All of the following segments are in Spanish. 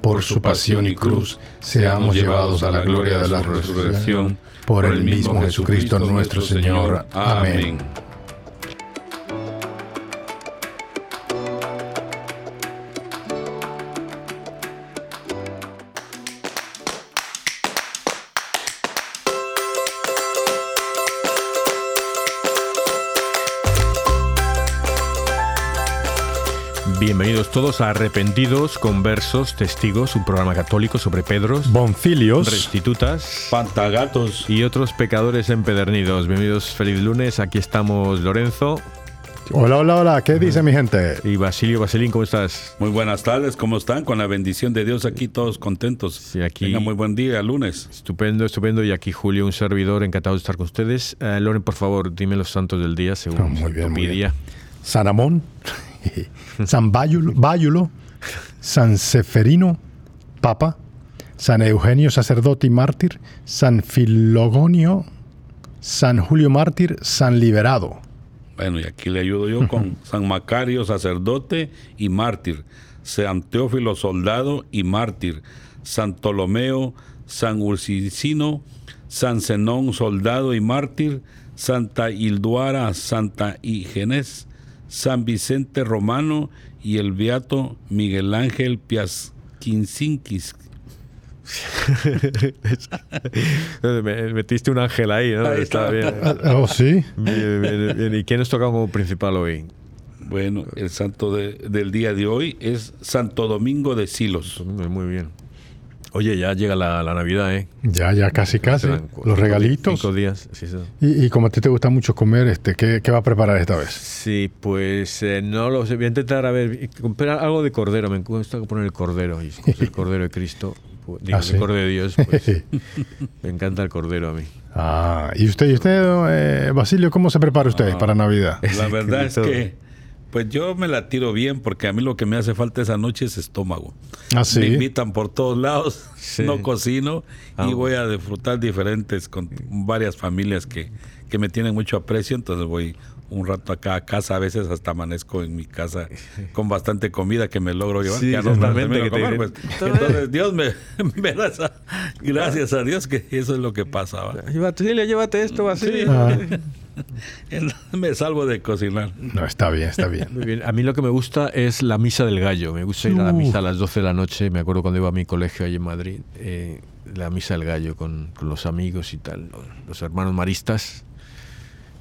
por su pasión y cruz, seamos llevados a la gloria de la resurrección, por el mismo Jesucristo nuestro Señor. Amén. Bienvenidos todos a Arrepentidos, Conversos, Testigos, un programa católico sobre Pedros, Bonfilios, Restitutas, Pantagatos y otros pecadores empedernidos. Bienvenidos, feliz lunes. Aquí estamos Lorenzo. Hola, hola, hola. ¿Qué dice mi gente? Y Basilio, Basilín, ¿cómo estás? Muy buenas tardes, ¿cómo están? Con la bendición de Dios aquí todos contentos. Sí, aquí. Tenga muy buen día, lunes. Estupendo, estupendo. Y aquí Julio, un servidor, encantado de estar con ustedes. Eh, Loren, por favor, dime los santos del día según Oh, muy bien, tu muy día. San Amón, San Báyulo, Báyulo, San Seferino, Papa, San Eugenio, sacerdote y mártir, San Filogonio, San Julio Mártir, San Liberado. Bueno, y aquí le ayudo yo con San Macario, sacerdote y mártir, San Teófilo, soldado y mártir, San Ptolomeo, San Ursicino, San Zenón, soldado y mártir, Santa Hilduara, Santa Igenes, San Vicente Romano y el beato Miguel Ángel Piasquincinquis. Me- Metiste un ángel ahí, ¿no? Ahí Está bien. Oh, sí. Bien, bien, bien. ¿Y quién nos toca como principal hoy? Bueno, el santo de- del día de hoy es Santo Domingo de Silos. Muy bien. Oye, ya llega la, la Navidad, ¿eh? Ya, ya casi, casi. Los cinco- regalitos. Cinco días. Sí, sí. Y, y como a ti te gusta mucho comer, este, ¿qué, qué va a preparar esta vez? Sí, pues eh, no lo sé. Voy a intentar a ver, comprar algo de cordero. Me gusta poner el cordero. Y el cordero de Cristo. pues, Digo, ¿Ah, sí? el cordero de Dios. Pues, me encanta el cordero a mí. Ah, ¿y usted, y usted eh, Basilio, cómo se prepara usted para Navidad? La verdad es que, pues yo me la tiro bien porque a mí lo que me hace falta esa noche es estómago. Ah, Me invitan por todos lados, Sí. no cocino Ah, y voy a disfrutar diferentes con varias familias que, que me tienen mucho aprecio, entonces voy un rato acá a casa, a veces hasta amanezco en mi casa con bastante comida que me logro llevar. Sí, que no que comer, pues. Entonces Dios me, me da esa, gracias a Dios que eso es lo que pasaba. Llévate, llévate esto, Basilio. Me salvo de cocinar. no, está bien, está bien. Muy bien. A mí lo que me gusta es la misa del gallo. Me gusta ir a la Uf. misa a las 12 de la noche. Me acuerdo cuando iba a mi colegio allí en Madrid. eh, la misa del gallo con, con los amigos y tal. Los, hermanos maristas.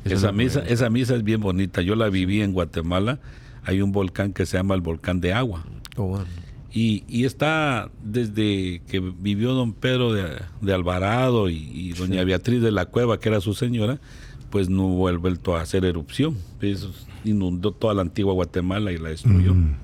Eso Esa misa, esa misa es bien bonita. Yo la viví en Guatemala. Hay un volcán que se llama el volcán de agua. Oh, bueno. Y, y está desde que vivió don Pedro de, de Alvarado y, y doña Beatriz de la Cueva, que era su señora, pues no vuelto a hacer erupción. Eso inundó toda la antigua Guatemala y la destruyó. Mm.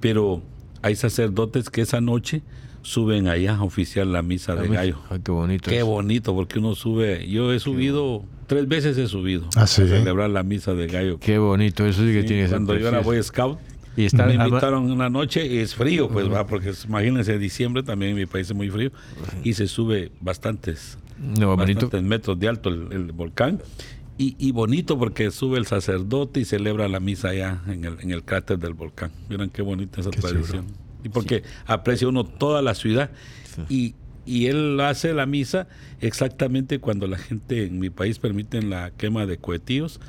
Pero hay sacerdotes que esa noche suben allá a oficiar la misa de gallo. Ay, qué bonito. Qué es. bonito, porque uno sube. Yo he subido, tres veces he subido Ah, sí. a celebrar la misa de gallo. Qué bonito. Eso sí que Sí, tiene Cuando yo era. Boy Scout, Y está, me invitaron una noche y es frío, pues va, porque imagínense, diciembre también en mi país es muy frío y se sube bastantes, no, bonito. metros de alto el, el volcán. Y, y bonito porque sube el sacerdote y celebra la misa allá en el, en el cráter del volcán. Miren qué bonita esa Qué tradición. Y porque aprecia uno toda la ciudad. Y, y él hace la misa exactamente cuando la gente en mi país permiten la quema de cohetíos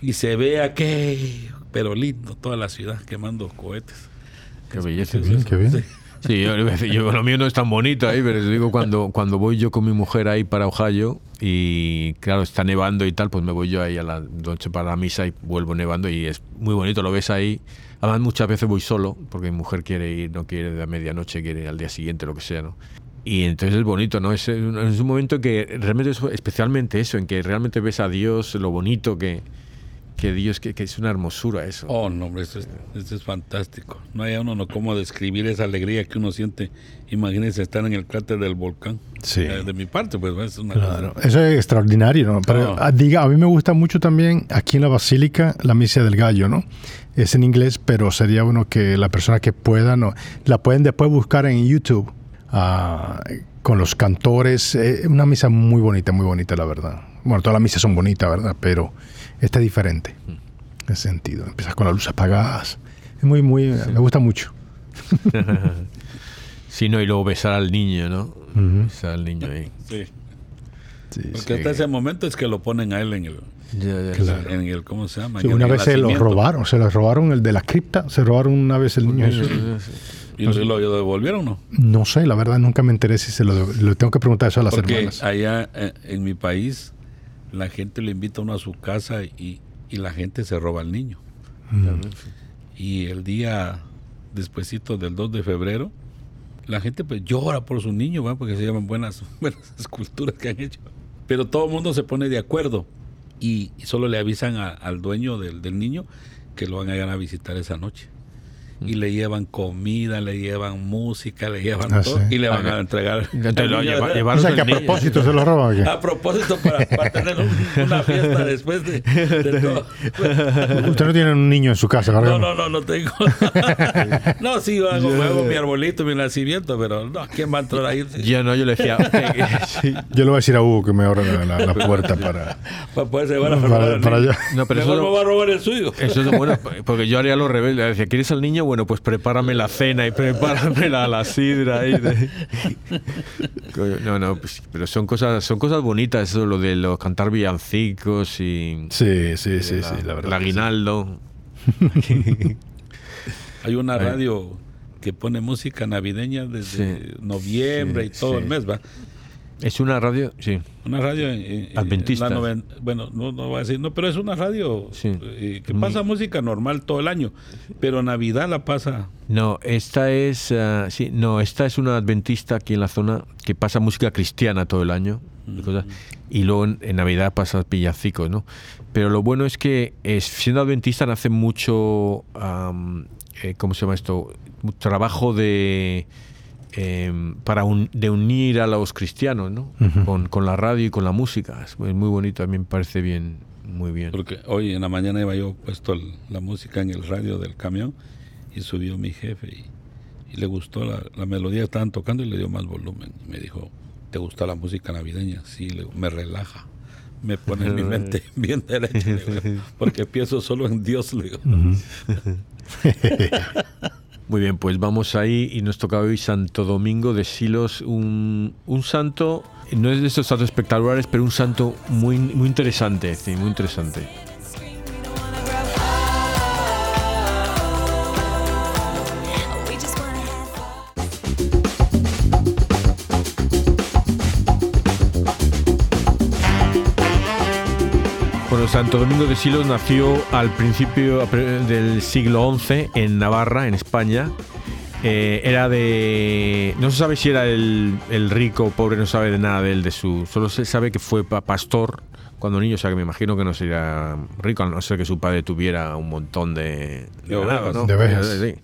y se ve aquello, pero lindo, toda la ciudad quemando cohetes. Qué belleza. Qué bien, qué bien. Sí, yo, yo- lo mío no es tan bonito ahí, pero te digo, cuando, cuando voy yo con mi mujer ahí para Ohio y claro, está nevando y tal, pues me voy yo ahí a la noche para la misa y vuelvo nevando y es muy bonito, lo ves ahí. Además, muchas veces voy solo, porque mi mujer quiere ir, no quiere de a medianoche, quiere ir al día siguiente, lo que sea, ¿no? Y entonces es bonito, ¿no? Es, es un momento en que realmente, es- especialmente eso, en que realmente ves a Dios, lo bonito que, que Dios, que, que es una hermosura eso. Oh, no, hombre, esto es, esto es fantástico. No hay uno no cómo describir esa alegría que uno siente. Imagínense estar en el cráter del volcán. Sí. Eh, De mi parte, pues es una Claro, cosa. eso es extraordinario, ¿no? Pero Oh. ah, diga, a mí me gusta mucho también aquí en la Basílica la misa del gallo, ¿no? Es en inglés, pero sería bueno que la persona que pueda, ¿no? La pueden después buscar en YouTube ah, con los cantores. eh, una misa muy bonita, muy bonita, la verdad. Bueno, todas las misas son bonitas, ¿verdad? Pero esta es diferente en ese sentido. Empiezas con las luces apagadas. Es muy, muy, me gusta mucho. Sí, no, y luego besar al niño, ¿no? Ujú. Besar al niño ahí. Sí. Sí, sí. Porque hasta ese momento es que lo ponen a él en el, Ya, ya, Claro. en el ¿cómo se llama? Sí, una vez se lo robaron, se lo robaron el de la cripta, se robaron una vez el niño. ¿Y lo, lo devolvieron o no? No sé, la verdad nunca me enteré si se lo, le tengo que preguntar eso a las Porque hermanas. allá eh, en mi país la gente le invita a uno a su casa y, y la gente se roba al niño. Mm. Y el día despuesito del 2 de febrero, la gente pues llora por su niño, ¿va? porque se llaman buenas, buenas esculturas que han hecho. Pero todo el mundo se pone de acuerdo y, y solo le avisan a- al dueño del, del niño que lo van a ir a visitar esa noche. Y le llevan comida, le llevan música, le llevan Ah, todo sí. y le van a entregar. Entonces lo lleva- llevaron O sea que a propósito se lo roban. A propósito, para, para tener un- una fiesta después de, de todo. Usted no tiene un niño en su casa, No, ¿verdad? no, no, no tengo. no, sí, yo hago, hago mi arbolito, mi nacimiento, pero no, ¿quién va a entrar ahí? Yo no, yo le decía. sí. Yo le voy a decir a Hugo que me abra la, la- la puerta para, Para poder llevar a para, robar para allá. No, pero eso, me va a robar el suyo. eso es bueno, porque yo haría lo rebelde. Le decía, ¿quieres al niño? Bueno, pues prepárame la cena y prepárame la, la sidra. ahí de- No, no, pues, pero son cosas, son cosas bonitas, eso, lo de los cantar villancicos y Sí, sí, sí, sí, la el verdad. aguinaldo. Hay una radio que pone música navideña desde Sí, noviembre y todo sí. el mes, ¿va? Es una radio, sí. Una radio en- en Adventista. la noven- bueno, no, no voy a decir, no, pero es una radio Sí. eh, que pasa música normal todo el año, pero Navidad la pasa. No, esta es, ah, sí, no, esta es una adventista aquí en la zona que pasa música cristiana todo el año y, cosas, y luego en, en Navidad pasa pillancicos, ¿no? Pero lo bueno es que siendo adventista hace mucho, eh, ¿cómo se llama esto? Trabajo de em, para un- de unir a los cristianos, ¿no? Con, con la radio y con la música. Es muy, muy bonito, a mí me parece bien, muy bien. Porque hoy en la mañana iba yo puesto el- la música en el radio del camión y subió mi jefe y, y le gustó la, la melodía que estaban tocando y le dio más volumen. Y me dijo, ¿te gusta la música navideña? Sí, le digo, me relaja. Me pone en mi mente bien derecha, le digo, porque pienso solo en Dios. Le digo. Muy bien, pues vamos ahí y nos toca hoy Santo Domingo de Silos, un, un santo, no es de estos santos espectaculares, pero un santo muy, muy interesante, sí, muy interesante. Santo Domingo de Silos nació al principio del siglo XI en Navarra, en España. Eh, era de... No se sabe si era el, el rico o pobre, no sabe de nada de él, de su... Solo se sabe que fue pa- pastor cuando niño, o sea que me imagino que no sería rico, a no ser que su padre tuviera un montón de... De ganado, ovejas. ¿no? De ovejas. Sí.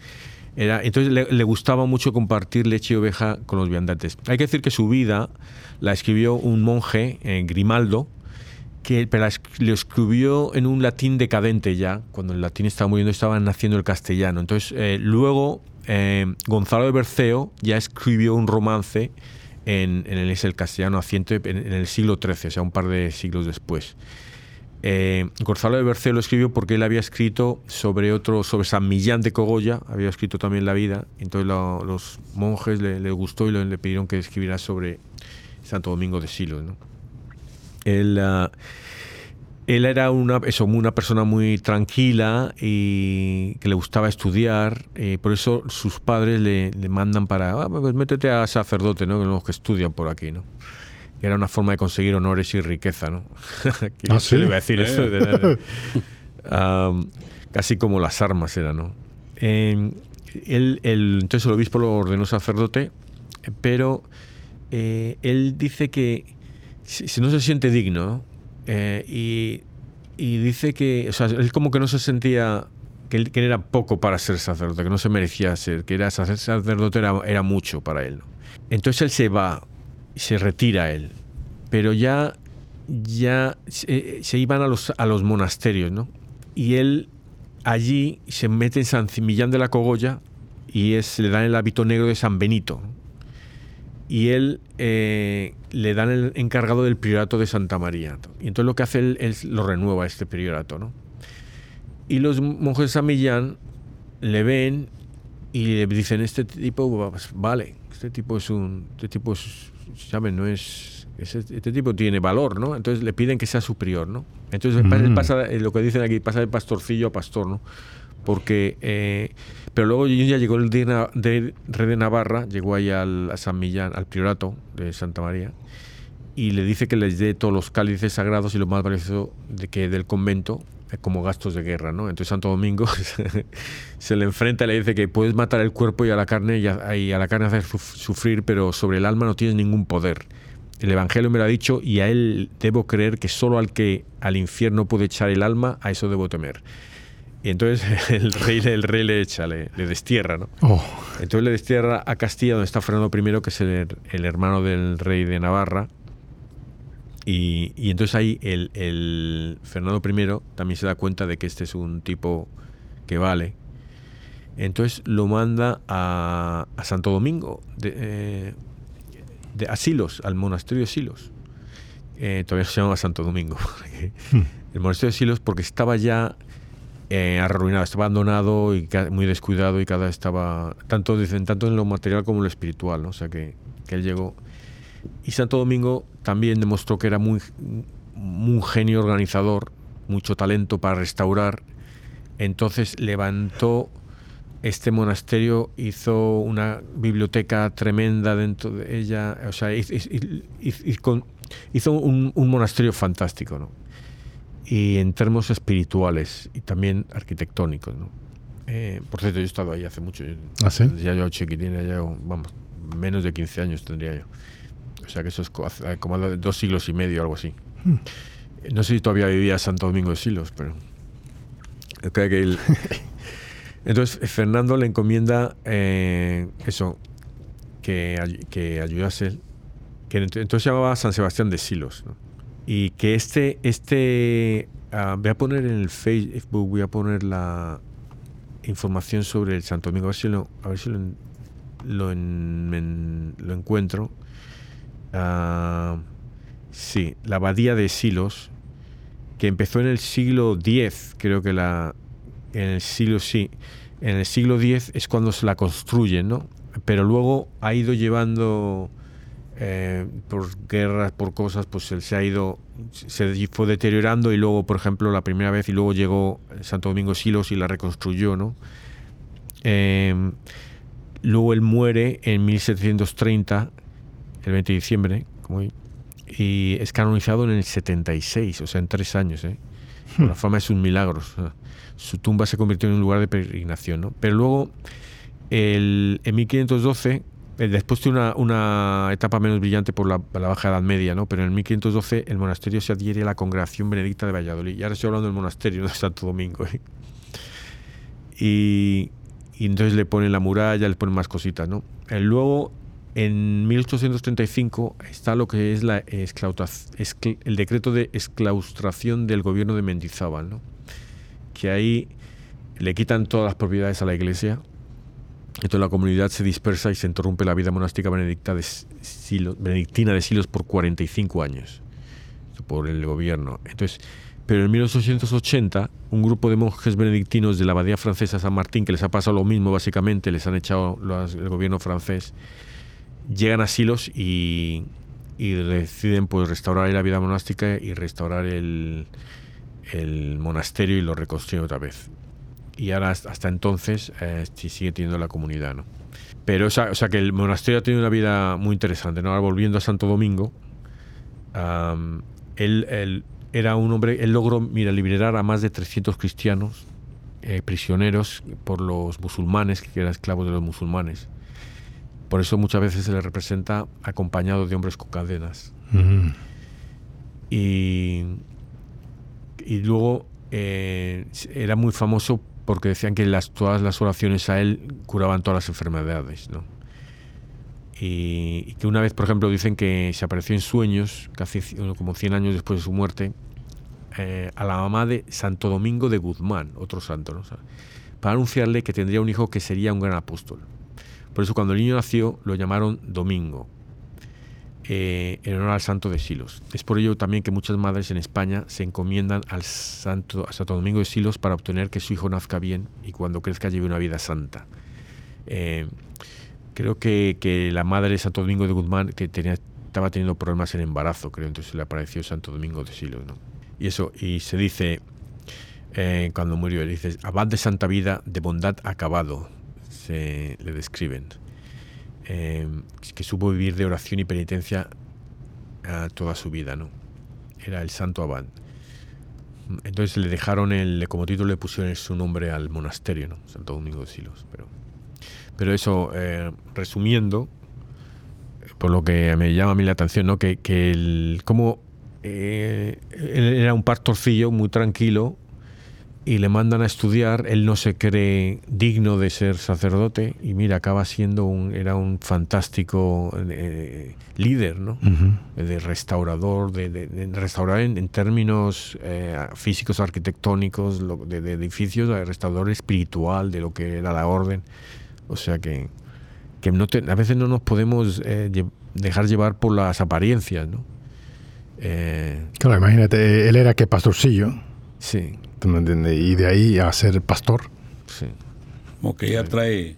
Era, entonces le, le gustaba mucho compartir leche y oveja con los viandantes. Hay que decir que su vida la escribió un monje, eh, Grimaldo, que pero lo escribió en un latín decadente ya, cuando el latín estaba muriendo, estaba naciendo el castellano. Entonces, eh, luego eh, Gonzalo de Berceo ya escribió un romance en, en el, es el castellano naciente en, el siglo XIII, o sea, un par de siglos después. Eh, Gonzalo de Berceo lo escribió porque él había escrito sobre otro, sobre San Millán de Cogolla, había escrito también la vida, entonces lo- los monjes le, le gustó y le, le pidieron que escribiera sobre Santo Domingo de Silos. ¿no? Él, ah, él era una, eso, una persona muy tranquila y que le gustaba estudiar, eh, por eso sus padres le, le mandan para, "Ah, pues métete a sacerdote, ¿no? que los que estudian por aquí, ¿no? Era una forma de conseguir honores y riqueza, ¿no? ¿Qué ¿Ah, sí? le iba a decir eso? De- de- Am, casi como las armas era, ¿no? Eh, él, entonces el obispo lo ordenó sacerdote, pero eh, él dice que si, no se siente digno, ¿no? Eh, y, y dice que, o él como que no se sentía que era poco para ser sacerdote, que no se merecía ser, que era sacerdote era, mucho para él. Entonces él se va, se retira él, pero ya, ya se, iban a los, a los monasterios, ¿no? Y él allí se mete en San Millán de la Cogolla y es, le dan el hábito negro de San Benito. Y él eh, le dan el encargado del priorato de Santa María. Y entonces lo que hace él es lo renueva este priorato. ¿no? Y los monjes de San Millán le ven y le dicen, este tipo, pues, vale, este tipo es un, este tipo es, ¿saben? No es, ese- este tipo tiene valor, ¿no? Entonces le piden que sea superior, ¿no? Entonces Mm. pasa, eh, lo que dicen aquí, pasa de pastorcillo a pastor, ¿no? Porque, eh, pero luego ya llegó el de, Na- de rey de Navarra, llegó ahí al, a San Millán, al priorato de Santa María, y le dice que les dé todos los cálices sagrados y lo más valioso de que del convento eh, como gastos de guerra, ¿no? Entonces Santo Domingo se le enfrenta y le dice que puedes matar el cuerpo y a la carne y a, y a la carne hacer suf- sufrir, pero sobre el alma no tienes ningún poder. El Evangelio me lo ha dicho y a él debo creer que solo al que al infierno puede echar el alma, a eso debo temer. Y entonces el rey, el rey le echa, le, le destierra, ¿no? Oh, Entonces le destierra a Castilla, donde está Fernando I, que es el, el hermano del rey de Navarra. Y, y entonces ahí el, el Fernando I también se da cuenta de que este es un tipo que vale. Entonces lo manda a, a Santo Domingo, de, eh, de- a Silos, al monasterio de Silos. Eh, todavía se llama Santo Domingo. el monasterio de Silos porque estaba ya eh, arruinado, estaba abandonado y muy descuidado y cada estaba, tanto dicen, tanto en lo material como en lo espiritual, ¿no? O sea que, él llegó. Y Santo Domingo también demostró que era muy, un genio organizador, mucho talento para restaurar. Entonces levantó este monasterio, hizo una biblioteca tremenda dentro de ella, o sea, hizo un, un monasterio fantástico, ¿no? Y en términos espirituales y también arquitectónicos. ¿no? Eh, por cierto, yo he estado ahí hace mucho. ¿Ah, sí? Ya yo chiquitín, ya vamos, menos de 15 años tendría yo. O sea que eso es hace- como dos siglos y medio, algo así. Hmm. No sé si todavía vivía Santo Domingo de Silos, pero creo que él... Entonces eh, Fernando le encomienda eh, eso, que, que ayudase, que ent- entonces se llamaba San Sebastián de Silos, ¿no? Y que este, este, ah, voy a poner en el Facebook, voy a poner la información sobre el Santo Domingo, a ver si lo, a ver si lo, lo, en- lo encuentro. Ah, sí, la abadía de Silos, que empezó en el siglo X, creo que la, en el siglo sí, en el siglo X es cuando se la construyen, ¿no? Pero luego ha ido llevando eh, por guerras, por cosas, pues él se ha ido, se fue deteriorando y luego, por ejemplo, la primera vez y luego llegó Santo Domingo Silos y la reconstruyó, ¿no? Eh, luego él muere en 1730, el 20 de diciembre, como hoy, y es canonizado en el 76, o sea, en tres años, ¿eh? Por la fama de sus milagros. o sea, Su tumba se convirtió en un lugar de peregrinación, ¿no? Pero luego, el, en 1512, eh, después de una, etapa menos brillante por la, Baja Edad Media, ¿no? Pero en 1512 el monasterio se adhiere a la Congregación Benedicta de Valladolid. Y ahora estoy hablando del monasterio, de Santo Domingo, ¿eh? Y, entonces le ponen la muralla, le ponen más cositas, ¿no? Eh, luego, en 1835 está lo que es la el decreto de exclaustración del gobierno de Mendizábal, ¿no? Que ahí le quitan todas las propiedades a la iglesia, entonces la comunidad se dispersa y se interrumpe la vida monástica benedicta de Silos- benedictina de Silos por 45 años, por el gobierno. Entonces, Pero en 1880, un grupo de monjes benedictinos de la abadía francesa San Martín, que les ha pasado lo mismo básicamente, les han echado el gobierno francés, llegan a Silos y, deciden pues restaurar la vida monástica y restaurar el monasterio y lo reconstruyen otra vez. Y ahora hasta entonces eh, sigue teniendo la comunidad, ¿no? Pero o sea, o sea que el monasterio ha tenido una vida muy interesante, ¿no? Ahora volviendo a Santo Domingo, él, él era un hombre, él logró, mira, liberar a más de 300 cristianos eh, prisioneros por los musulmanes, que eran esclavos de los musulmanes. Por eso muchas veces se le representa acompañado de hombres con cadenas. Y, y luego eh, era muy famoso porque decían que todas las oraciones a él curaban todas las enfermedades. ¿no? Y, que una vez, por ejemplo, dicen que se apareció en sueños, casi como 100 años después de su muerte, eh, a la mamá de Santo Domingo de Guzmán, otro santo, ¿no? Para anunciarle que tendría un hijo que sería un gran apóstol. Por eso cuando el niño nació lo llamaron Domingo, eh, en honor al santo de Silos. Es por ello también que muchas madres en España se encomiendan al santo, a Santo Domingo de Silos para obtener que su hijo nazca bien y cuando crezca lleve una vida santa. Eh, creo que, la madre de Santo Domingo de Guzmán que estaba teniendo problemas en embarazo, creo, entonces le apareció Santo Domingo de Silos. ¿no? Y eso, y se dice, eh, cuando murió, dice, abad de santa vida, de bondad acabado, se le describen eh, que supo vivir de oración y penitencia a toda su vida, ¿no? Era el santo abad. Entonces le dejaron el, como título le pusieron su nombre al monasterio, ¿no? Santo Domingo de Silos. Pero, pero eso, eh, resumiendo, por lo que me llama a mí la atención, ¿no? Que, que el, como eh, él era un pastorcillo muy tranquilo y le mandan a estudiar, él no se cree digno de ser sacerdote y mira, acaba siendo un, era un fantástico eh, líder, ¿no? De restaurador, de, de- de restaurar en, en términos eh, físicos, arquitectónicos, lo- de, de edificios, de restaurador espiritual de lo que era la orden. O sea que, que no te- a veces no nos podemos eh, lle- dejar llevar por las apariencias, ¿no? Eh, Claro, imagínate, él era que pastorcillo, sí, ¿tú me entiendes? Y de ahí a ser pastor. sí. Como que ya trae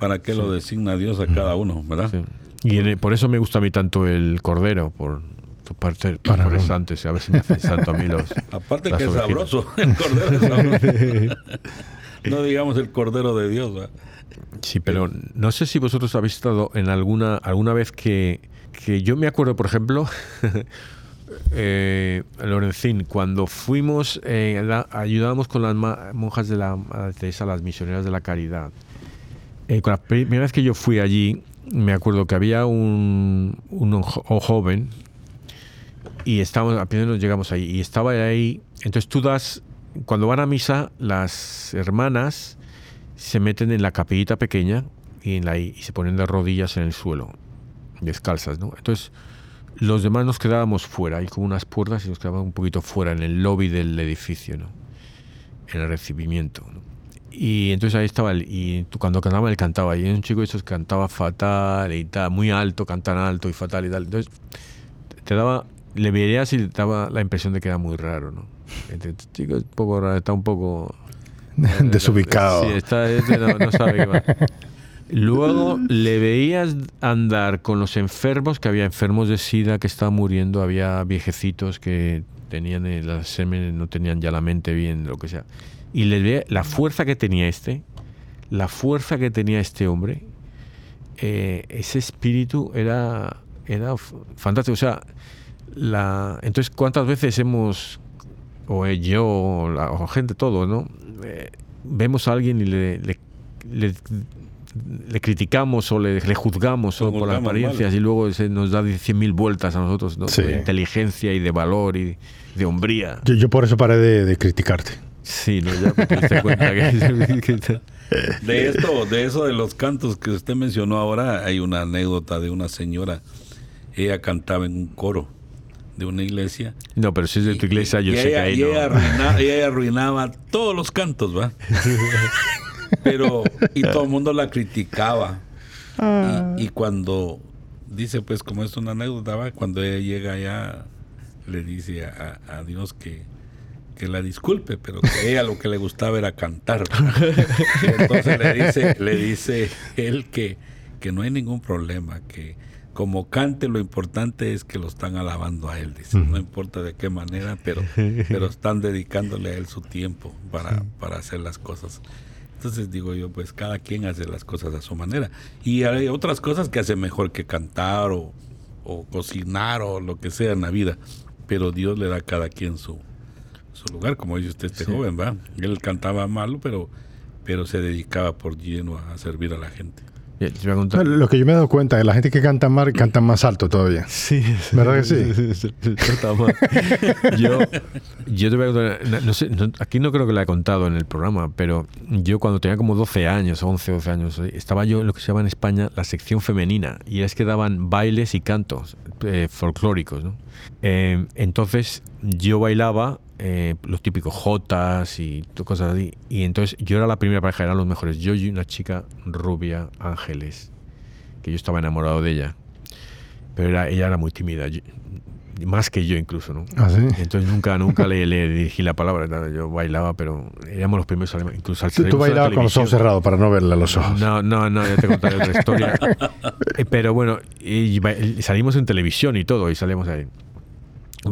para qué lo designa Dios a cada uno, ¿verdad? sí. Y en el- por eso me gusta a mí tanto el cordero, por su parte Para- interesante, a ver si me hacen santo a mí los... Aparte que es ovejitas. sabroso, el cordero es sabroso. no digamos el cordero de Dios, ¿verdad? Sí, pero no sé si vosotros habéis estado en alguna alguna vez que, que yo me acuerdo, por ejemplo, eh, Lorencín, cuando fuimos, eh, ayudábamos con las monjas de la Madre las misioneras de la caridad. Eh, con la primera vez que yo fui allí, me acuerdo que había un joven y estábamos, apenas nos llegamos ahí, y estaba ahí, entonces tú das, cuando van a misa, las hermanas se meten en la capillita pequeña y, en la, y se ponen de rodillas en el suelo, descalzas, ¿no? Entonces, los demás nos quedábamos fuera, hay como unas puertas y nos quedábamos un poquito fuera, en el lobby del edificio, ¿no? En el recibimiento, ¿no? Y entonces ahí estaba, el- y cuando cantaba, él cantaba, y era un chico de esos que cantaba fatal y tal, muy alto, cantan alto y fatal y tal. Entonces, te daba, le verías y te daba la impresión de que era muy raro, ¿no? Este chico es un poco raro, está un poco... Desubicado. Sí, está, este no, no sabe qué va. Luego le veías andar con los enfermos, que había enfermos de sida que estaban muriendo, había viejecitos que tenían el semen, no tenían ya la mente bien, lo que sea. Y le veía la fuerza que tenía este, la fuerza que tenía este hombre, eh, ese espíritu era, era fantástico. O sea, la, entonces, ¿cuántas veces hemos, o yo, o, la- gente, todo, ¿no? Eh, vemos a alguien y le- le criticamos o le, le juzgamos solo por las apariencias mal. y luego se nos da 100.000 vueltas a nosotros, ¿no? Sí. De inteligencia y de valor y de hombría. Yo, yo por eso paré de, de criticarte. Sí, ¿no? ya diste cuenta que... De esto, de eso de los cantos que usted mencionó ahora, hay una anécdota de una señora. Ella cantaba en un coro de una iglesia. No, pero si es de tu iglesia, yo y sé que ella, ahí y no. ella arruinaba, y ella arruinaba todos los cantos, ¿va? Pero, y todo el mundo la criticaba. Y, y cuando dice, pues, como es una anécdota, ¿va? cuando ella llega allá, le dice a, a Dios que, que la disculpe, pero que a ella lo que le gustaba era cantar. Y entonces le dice, le dice él que, que no hay ningún problema, que como cante lo importante es que lo están alabando a él, dice, no importa de qué manera, pero, pero están dedicándole a él su tiempo para, para hacer las cosas. Entonces digo yo, pues cada quien hace las cosas a su manera. Y hay otras cosas que hace mejor que cantar o, o cocinar o lo que sea en la vida. Pero Dios le da a cada quien su, su lugar, como dice usted, este joven, ¿va? Él cantaba malo, pero, pero se dedicaba por lleno a servir a la gente. Lo que yo me he dado cuenta es que la gente que canta mal canta más alto todavía. Sí, ¿Verdad que sí? sí? Mal. yo, yo te voy a contar, no- no sé, no- aquí no creo que la he contado en el programa, pero yo cuando tenía como 12 años, 11, 12 años, eh, estaba yo en lo que se llama en España la sección femenina, y es que daban bailes y cantos eh, folclóricos, ¿no? Eh, entonces yo bailaba eh, los típicos jotas y cosas así, y entonces yo era la primera pareja, eran los mejores, yo y una chica rubia, Ángeles, que yo estaba enamorado de ella pero era, ella era muy tímida, yo- más que yo incluso, ¿no? ¿Ah, sí? Entonces nunca, nunca le, le dirigí la palabra, nada, yo bailaba, pero éramos los primeros, incluso al Tú, bailabas con los ojos cerrados para no verle a los ojos. No, no, no, ya te contaré otra historia. Eh, Pero bueno, y ba- y salimos en televisión y todo, y salimos ahí.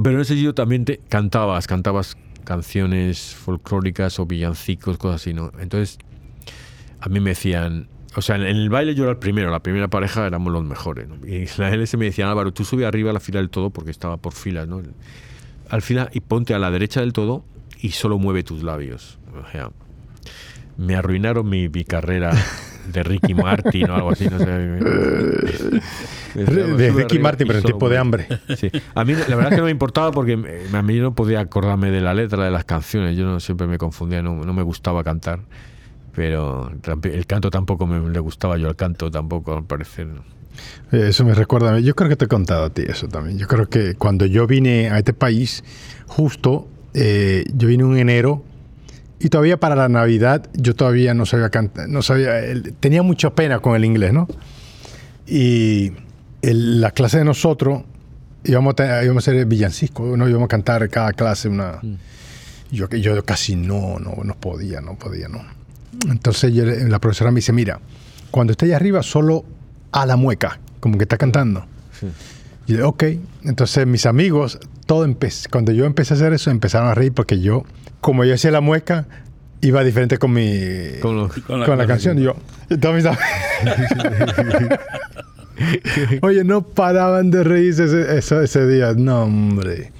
Pero en ese sitio también te cantabas, cantabas canciones folclóricas o villancicos, cosas así, ¿no? Entonces, a mí me decían, o sea, en el baile yo era el primero, la primera pareja éramos los mejores, ¿no? Y la LS me decían, Álvaro, tú sube arriba a la fila del todo, porque estaba por filas, ¿no? Al final, y ponte a la derecha del todo y solo mueve tus labios. O sea, me arruinaron mi, mi carrera de Ricky Martin o algo así, no sé. De Ricky Martin, pero en tiempo de hambre. Sí. A mí la verdad es que no me importaba porque me- a mí no podía acordarme de la letra de las canciones. Yo no, siempre me confundía, no, no me gustaba cantar. Pero el canto tampoco me le gustaba yo el canto tampoco, al parecer. Eh, Eso me recuerda. Yo creo que te he contado a ti eso también. Yo creo que cuando yo vine a este país, justo, eh, yo vine en enero y todavía para la Navidad yo todavía no sabía cantar, no sabía, tenía mucha pena con el inglés, ¿no? Y el- la clase de nosotros íbamos a, íbamos a hacer villancico, no íbamos a cantar cada clase una. Yo, yo casi no, no, no podía, no podía, no. Entonces yo la profesora me dice, mira, cuando esté allá arriba, solo a la mueca, como que está cantando. Y yo, ok. Entonces mis amigos, todo empecé, cuando yo empecé a hacer eso, empezaron a reír porque yo, como yo hacía la mueca, iba diferente con mi Con los- con la, canción. Y yo, y todos mis amigos- Oye, no paraban de reírse ese, ese- ese día. No, hombre.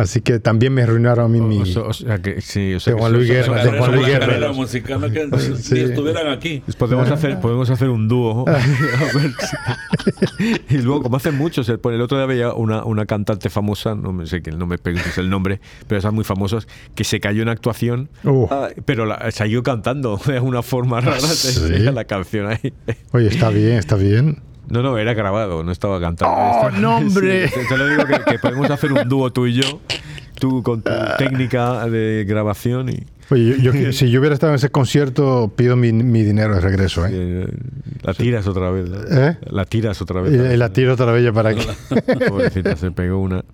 Así que también me arruinaron a mí mi... O, sea- que sí, o sea De Juan Luis Guerra, de Juan Luis Guerra. musical, que Sí. si estuvieran aquí. Pues podemos hacer, podemos hacer un dúo. Y luego, como hacen muchos, el, el otro día veía una, una cantante famosa, no me sé que no me preguntes el nombre, pero esas muy famosas, que se cayó en actuación, Uh. ah, pero la, siguió cantando de una forma rara. ¿Sí? tenía la canción ahí. Oye, está bien, está bien. No, no, era grabado, no estaba cantando. ¡Oh, Estaba- no, hombre! Sí, te, te lo digo que, que podemos hacer un dúo tú y yo, tú con tu técnica de grabación y. Oye, yo, yo- si yo hubiera estado en ese concierto, pido mi, mi dinero de regreso, ¿eh? eh, la tiras otra vez. ¿no? ¿Eh? La tiras otra vez. Y, y la tiro otra vez ya para que... Pobrecita, se pegó una.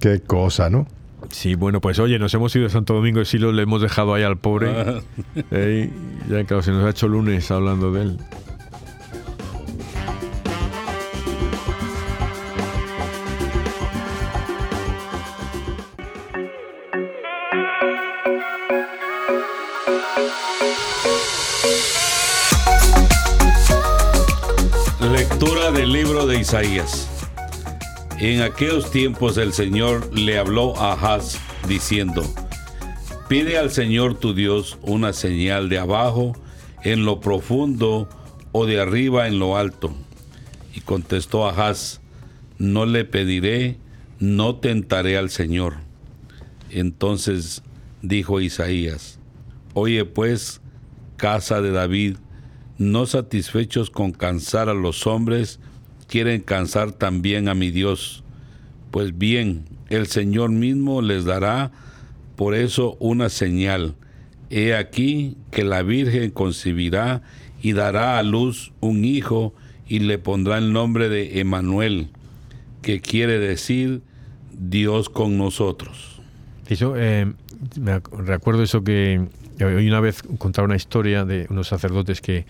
Qué cosa, ¿no? Sí, bueno, pues oye, nos hemos ido de Santo Domingo y sí lo le hemos dejado ahí al pobre. Ah. Ey, ya claro, se nos ha hecho lunes hablando de él. Isaías. En aquellos tiempos el Señor le habló a Ahaz diciendo, Pide al Señor tu Dios una señal de abajo en lo profundo o de arriba en lo alto. Y contestó Ahaz, No le pediré, no tentaré al Señor. Entonces dijo Isaías, Oye pues, casa de David, no satisfechos con cansar a los hombres, quieren cansar también a mi Dios. Pues bien, el Señor mismo les dará por eso una señal. He aquí que la Virgen concebirá y dará a luz un hijo y le pondrá el nombre de Emanuel, que quiere decir Dios con nosotros. Eso, eh, me recuerdo eso que hoy una vez contaron una historia de unos sacerdotes que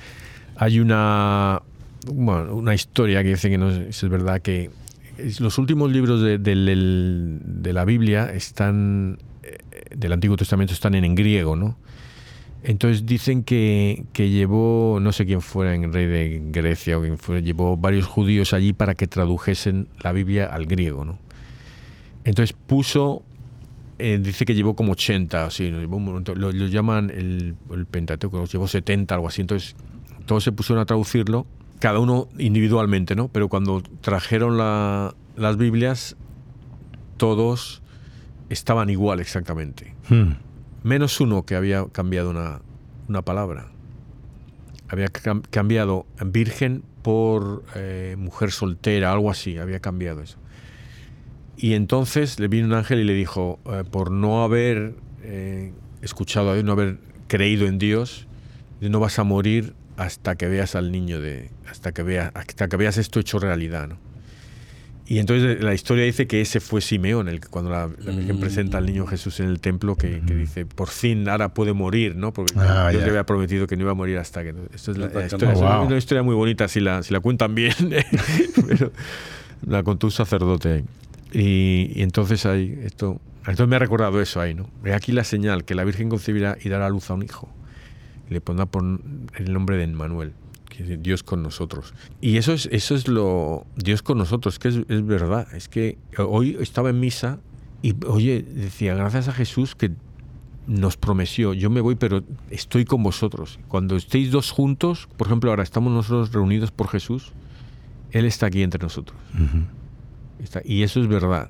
hay una, bueno, una historia que dice que no si es verdad que es- los últimos libros de, del- de la Biblia están eh, del Antiguo Testamento están en, en griego, ¿no? Entonces dicen que, que llevó, no sé quién fuera, en rey de Grecia o quien fuera, llevó varios judíos allí para que tradujesen la Biblia al griego, ¿no? Entonces puso, eh, dice que llevó como 80, así, ¿no? Lo, lo llaman el, el Pentateuco, llevó 70, algo así. Entonces todos se pusieron a traducirlo, cada uno individualmente, ¿no? Pero cuando trajeron la- las Biblias, todos estaban igual exactamente Hmm. menos uno que había cambiado una, una palabra. Había cam- cambiado virgen por eh, mujer soltera, algo así, había cambiado eso. Y entonces le vino un ángel y le dijo, eh, por no haber eh, escuchado a Dios, no haber creído en Dios, no vas a morir hasta que veas al niño de, hasta que veas, hasta que veas esto hecho realidad, ¿no? Y entonces la historia dice que ese fue Simeón, el que cuando la, la Virgen Mm. presenta al niño Jesús en el templo, que, que dice, por fin ahora puede morir, ¿no? Porque Ah, Dios ya. le había prometido que no iba a morir hasta que... Esto es la, la historia, es Wow. una historia muy bonita si la, si la cuentan bien, pero la contó un sacerdote. Y, y entonces ahí, esto... Entonces me ha recordado eso ahí, ¿no? Ve aquí la señal, que la Virgen concebirá y dará a luz a un hijo. Le pondrá por el nombre de Emmanuel, que es Dios con nosotros. Y eso es, eso es lo. Dios con nosotros, que es, es verdad. Es que hoy estaba en misa y, oye, decía, gracias a Jesús que nos prometió, yo me voy, pero estoy con vosotros. Cuando estéis dos juntos, por ejemplo, ahora estamos nosotros reunidos por Jesús, Él está aquí entre nosotros. Está- y eso es verdad.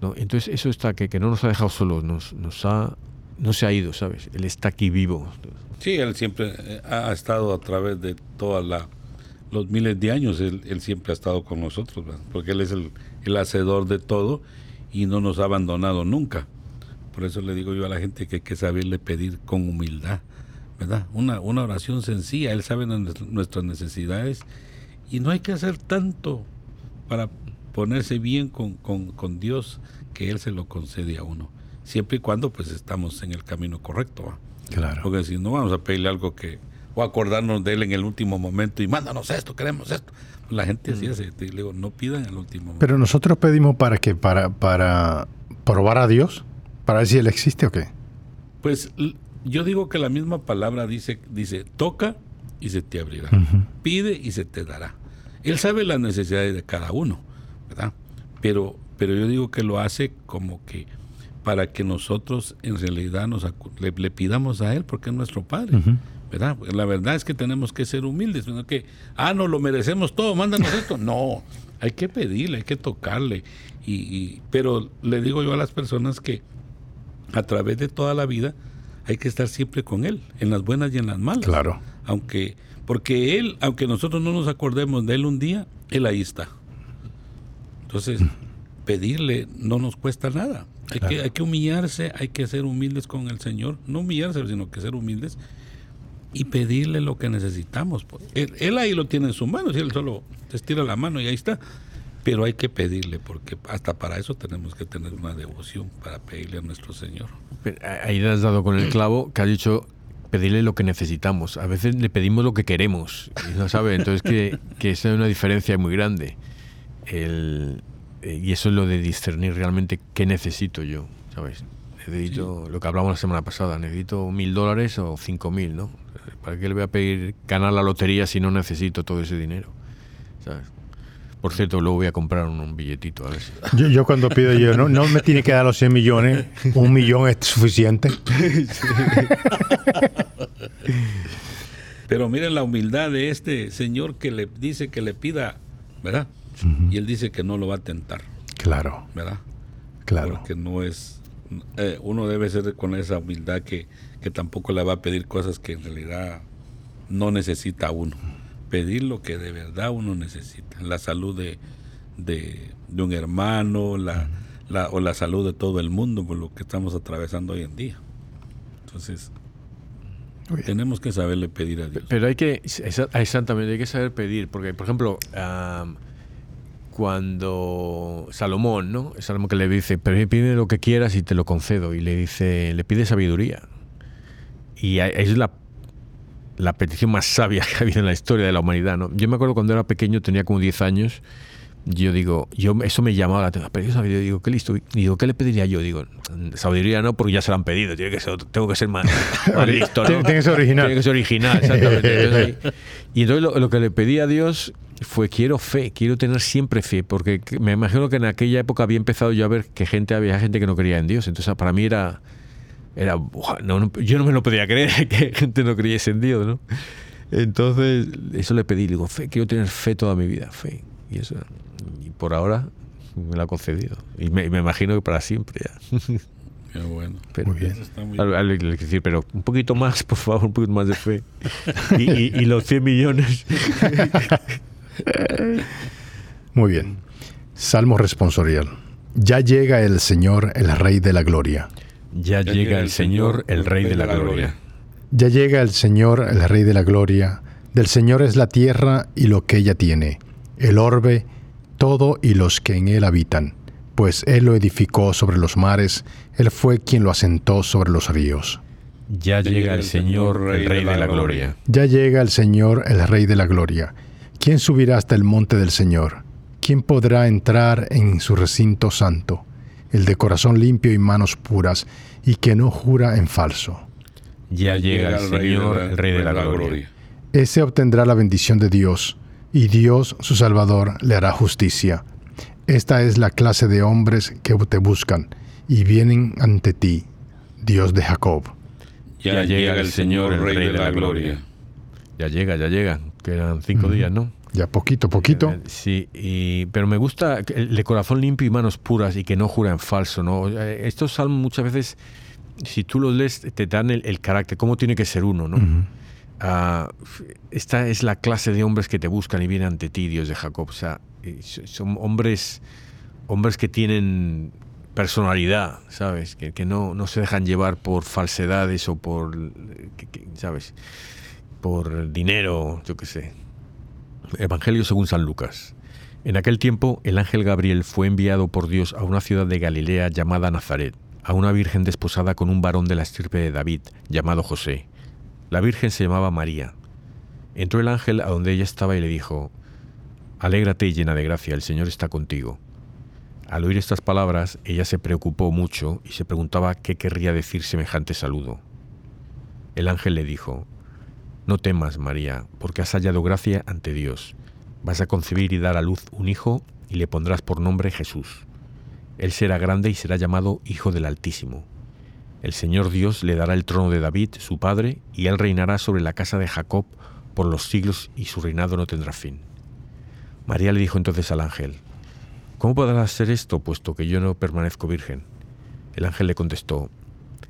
¿no? Entonces, eso está, que, que no nos ha dejado solos, nos, nos ha, no se ha ido, ¿sabes? Él está aquí vivo. Sí, él siempre eh, ha estado a través de todos los miles de años, él, siempre ha estado con nosotros, ¿verdad? porque él es el, el hacedor de todo y no nos ha abandonado nunca. Por eso le digo yo a la gente que hay que saberle pedir con humildad, ¿verdad? Una, una oración sencilla, él sabe nues- nuestras necesidades y no hay que hacer tanto para ponerse bien con, con, con Dios que Él se lo concede a uno, siempre y cuando pues estamos en el camino correcto. ¿va? Claro. Porque si no vamos a pedirle algo que, o acordarnos de él en el último momento y mándanos esto, queremos esto. La gente así hace, te digo, no pidan en el último momento. Pero nosotros pedimos para que para para probar a Dios, para ver si él existe o qué. Pues yo digo que la misma palabra dice, dice, toca y se te abrirá. Pide y se te dará. Él sabe las necesidades de cada uno, ¿verdad? Pero, pero yo digo que lo hace como que para que nosotros en realidad nos le, le pidamos a Él porque es nuestro Padre. ¿verdad? La verdad es que tenemos que ser humildes, no que, ah, no, lo merecemos todo, mándanos esto. No, hay que pedirle, hay que tocarle. Y, y- pero le digo yo a las personas que a través de toda la vida hay que estar siempre con Él, en las buenas y en las malas. Claro. Aunque, porque Él, aunque nosotros no nos acordemos de Él un día, Él ahí está. Entonces, pedirle no nos cuesta nada. Hay, que, hay que humillarse, hay que ser humildes con el Señor. No humillarse, sino que ser humildes y pedirle lo que necesitamos. pues. Él, él ahí lo tiene en su mano, si él solo te estira la mano y ahí está. Pero hay que pedirle, porque hasta para eso tenemos que tener una devoción, para pedirle a nuestro Señor. Pero Ahí has dado con el clavo que has dicho pedirle lo que necesitamos. A veces le pedimos lo que queremos. Y no sabe, entonces que, que esa es una diferencia muy grande. El- eh, y eso es lo de discernir realmente qué necesito yo, ¿sabes? Necesito, lo que hablamos la semana pasada, necesito mil dólares o cinco mil, ¿no? ¿Para qué le voy a pedir ganar la lotería si no necesito todo ese dinero? ¿Sabes? Por cierto, luego voy a comprar un, un billetito, a ver si... Yo, yo cuando pido yo, no, no me tiene que dar los 100 millones, un millón es suficiente. Pero miren la humildad de este señor que le dice que le pida, ¿verdad? Y él dice que no lo va a tentar, Claro, ¿verdad? claro. Porque no es. eh, uno debe ser con esa humildad que, que tampoco le va a pedir cosas que en realidad no necesita uno. Pedir lo que de verdad uno necesita. La salud de, de, de un hermano, la, la- o la salud de todo el mundo, por lo que estamos atravesando hoy en día. Entonces, bien. tenemos que saberle pedir a Dios. Pero hay que, exa- exactamente, hay que saber pedir, porque, por ejemplo, am, cuando Salomón, ¿no? Salomón que le dice, pero pide lo que quieras y te lo concedo. Y le dice, le pide sabiduría. Y es la, la petición más sabia que ha habido en la historia de la humanidad, ¿no? Yo me acuerdo cuando era pequeño, tenía como 10 años, yo digo, yo eso me llamaba la atención, pero yo sabiduría, digo, qué listo. Y digo, ¿qué le pediría yo? Digo, sabiduría no, porque ya se la han pedido, tiene que ser, tengo que ser más, más listo, ¿no? Tiene- que ser original. Tiene que ser original, exactamente. Y entonces lo, lo que le pedí a Dios fue quiero fe, quiero tener siempre fe, porque me imagino que en aquella época había empezado yo a ver que gente había gente que no creía en Dios, entonces para mí era era buah, no, no, yo no me lo podía creer que gente no creyese en Dios, ¿no? Entonces eso le pedí, digo fe, quiero tener fe toda mi vida, fe y eso y por ahora me lo ha concedido y me, imagino que para siempre ya. Qué bueno. Pero, Muy bien. Eso está muy Al- al- al- decir, pero un poquito más, por favor, un poquito más de fe. Y, y- y los 100 millones. Muy bien. Salmo responsorial. Ya llega el Señor, el Rey de la Gloria. Ya llega el Señor, el Rey de la Gloria. Ya llega el Señor, el Rey de la Gloria. Del Señor es la tierra y lo que ella tiene, el orbe, todo y los que en él habitan. Pues él lo edificó sobre los mares, él fue quien lo asentó sobre los ríos. Ya llega el Señor, el Rey de la Gloria. Ya llega el Señor, el Rey de la Gloria. ¿Quién subirá hasta el monte del Señor? ¿Quién podrá entrar en su recinto santo? El de corazón limpio y manos puras, y que no jura en falso. Ya llega el Señor, el Rey de la Gloria. Ese obtendrá la bendición de Dios, y Dios, su Salvador, le hará justicia. Esta es la clase de hombres que te buscan, y vienen ante ti, Dios de Jacob. Ya llega el Señor, el Rey de la Gloria. Ya llega, ya llega. Quedan cinco días, ¿no? Ya poquito, poquito. Eh, Sí, y- pero me gusta que el de corazón limpio y manos puras y que no jura en falso, ¿no? Eh, Estos salmos muchas veces, si tú los lees, te dan el, el carácter, cómo tiene que ser uno, ¿no? Ujú. Ah, f- esta es la clase de hombres que te buscan y vienen ante ti, Dios de Jacob. O sea, so- son hombres, hombres que tienen personalidad, ¿sabes? Que, que no, no se dejan llevar por falsedades o por, eh, que- que, ¿sabes? Por dinero, yo qué sé. Evangelio según San Lucas. En aquel tiempo, el ángel Gabriel fue enviado por Dios a una ciudad de Galilea llamada Nazaret, a una virgen desposada con un varón de la estirpe de David, llamado José. La virgen se llamaba María. Entró el ángel a donde ella estaba y le dijo, Alégrate llena de gracia, el Señor está contigo. Al oír estas palabras, ella se preocupó mucho y se preguntaba qué querría decir semejante saludo. El ángel le dijo, No temas, María, porque has hallado gracia ante Dios. Vas a concebir y dar a luz un hijo y le pondrás por nombre Jesús. Él será grande y será llamado Hijo del Altísimo. El Señor Dios le dará el trono de David, su padre, y él reinará sobre la casa de Jacob por los siglos y su reinado no tendrá fin. María le dijo entonces al ángel, ¿Cómo podrás hacer esto, puesto que yo no permanezco virgen? El ángel le contestó,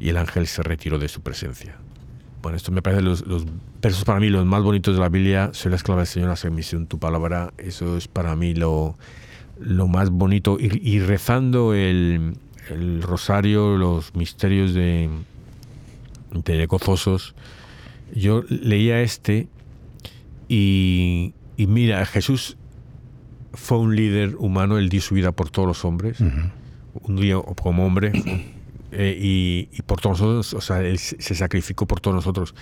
Y el ángel se retiró de su presencia. Bueno, esto me parece los, los versos para mí los más bonitos de la Biblia. Soy la esclava del Señor, hace misión tu palabra. Eso es para mí lo, lo más bonito. Y, y rezando el, el rosario, los misterios de, de gozosos, yo leía este y, y mira, Jesús fue un líder humano, él dio su vida por todos los hombres, un día como hombre, eh, y, y por todos nosotros, o sea, él se sacrificó por todos nosotros.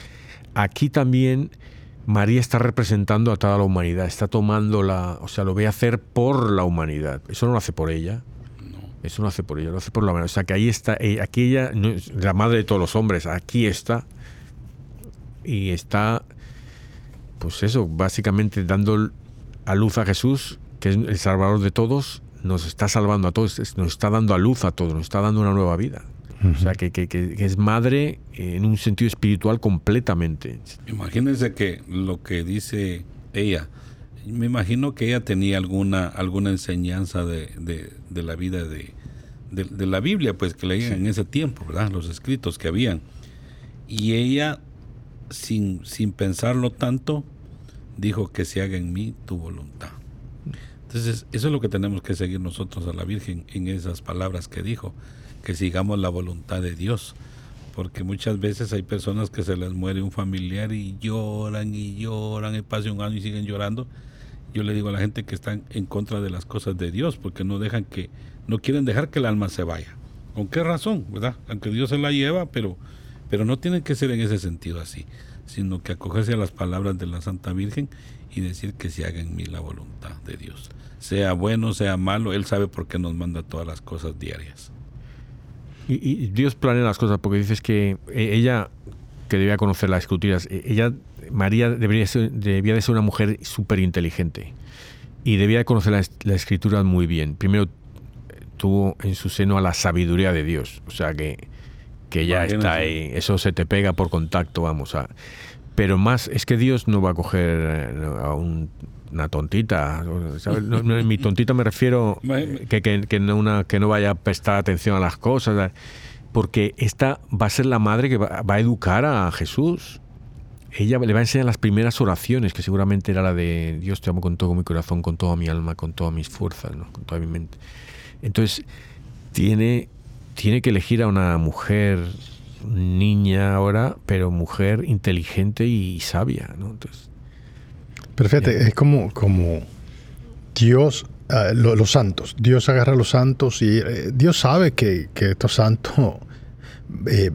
Aquí también María está representando a toda la humanidad, está tomando la, o sea, lo ve hacer por la humanidad. Eso no lo hace por ella. Eso no lo hace por ella, lo hace por la humanidad. O sea, que ahí está, eh, aquí ella, la madre de todos los hombres, aquí está. Y está, pues eso, básicamente dando a luz a Jesús, que es el salvador de todos, nos está salvando a todos, nos está dando a luz a todos, nos está dando una nueva vida. O sea, que, que- que- que es madre en un sentido espiritual completamente. Imagínense que lo que dice ella, Me imagino que ella tenía alguna alguna enseñanza de, de- de la vida de, de- de la Biblia, pues que leían en ese tiempo, ¿verdad? Los escritos que habían. Y ella, sin, sin pensarlo tanto, dijo que se haga en mí tu voluntad. Entonces, eso es lo que tenemos que seguir nosotros a la Virgen en esas palabras que dijo, que sigamos la voluntad de Dios. Porque muchas veces hay personas que se les muere un familiar y lloran y lloran y pasa un año y siguen llorando. Yo le digo a la gente que están en contra de las cosas de Dios porque no dejan que, no quieren dejar que el alma se vaya. ¿Con qué razón? ¿Verdad? Aunque Dios se la lleva, pero, pero no tienen que ser en ese sentido así, sino que acogerse a las palabras de la Santa Virgen y decir que se haga en mí la voluntad de Dios. Sea bueno, sea malo, Él sabe por qué nos manda todas las cosas diarias. Y, y Dios planea las cosas porque dices que eh, ella, que debía conocer las escrituras, eh, ella, María, debería ser- debía de ser una mujer súper inteligente y debía de conocer las, las escrituras muy bien. Primero tuvo en su seno a la sabiduría de Dios, o sea que, que ya Imagínate. está ahí, eso se te pega por contacto, vamos a... Pero más, es que Dios no va a coger eh, a un- una tontita, ¿sabes? No, no, mi tontita me refiero Imagínate. que, que, que no una, que no vaya a prestar atención a las cosas, porque esta va a ser la madre que va, va a educar a Jesús. Ella le va a enseñar las primeras oraciones, que seguramente era la de Dios te amo con todo mi corazón, con toda mi alma, con todas mis fuerzas, ¿no? con toda mi mente. Entonces, tiene, tiene que elegir a una mujer, niña ahora, pero mujer inteligente y sabia. ¿no? Entonces, Pero fíjate, es como, como Dios, ah, lo- los santos. Dios agarra a los santos y eh, Dios sabe que, que estos santos eh,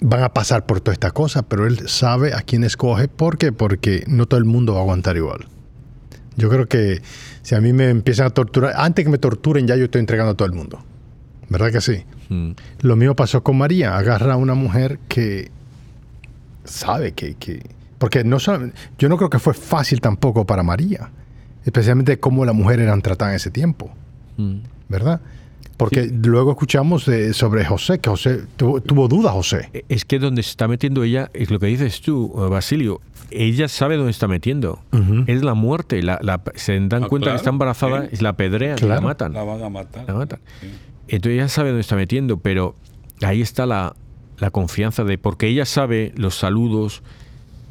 van a pasar por toda esta cosa, pero Él sabe a quién escoge. ¿Por qué? Porque no todo el mundo va a aguantar igual. Yo creo que si a mí me empiezan a torturar, antes que me torturen ya yo estoy entregando a todo el mundo. ¿Verdad que sí? mm, Lo mismo pasó con María. Agarra a una mujer que sabe que... que- porque no yo no creo que fue fácil tampoco para María. Especialmente cómo las mujeres eran tratadas en ese tiempo. mm. ¿Verdad? Porque luego escuchamos de- sobre José, que José tuvo, tuvo dudas José. Es que donde se está metiendo ella, es lo que dices tú, eh, Basilio, ella sabe dónde está metiendo. Ujú. Es la muerte. La, la- se dan Ah, cuenta claro, que está embarazada, sí. es la pedrea, la Claro. matan. La van a matar. La matan. Sí. Entonces ella sabe dónde está metiendo, pero ahí está la, la confianza de, porque ella sabe los saludos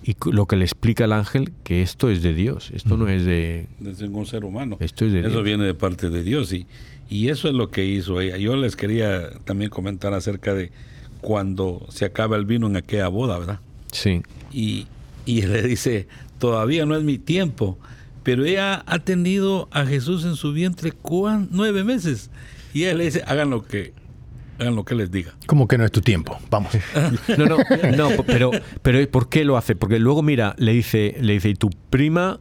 y lo que le explica el ángel, que esto es de Dios, esto no es de... de ningún ser humano. Esto es de eso Dios. viene de parte de Dios y, y eso es lo que hizo ella. Yo les quería también comentar acerca de cuando se acaba el vino en aquella boda, ¿verdad? Sí. Y, y le dice, todavía no es mi tiempo, pero ella ha tenido a Jesús en su vientre ¿cuán? nueve meses. Y ella le dice, hagan lo que, hagan lo que les diga. Como que no es tu tiempo. Vamos. No, no, no, pero, pero ¿por qué lo hace? Porque luego, mira, le dice, le dice, y tu prima,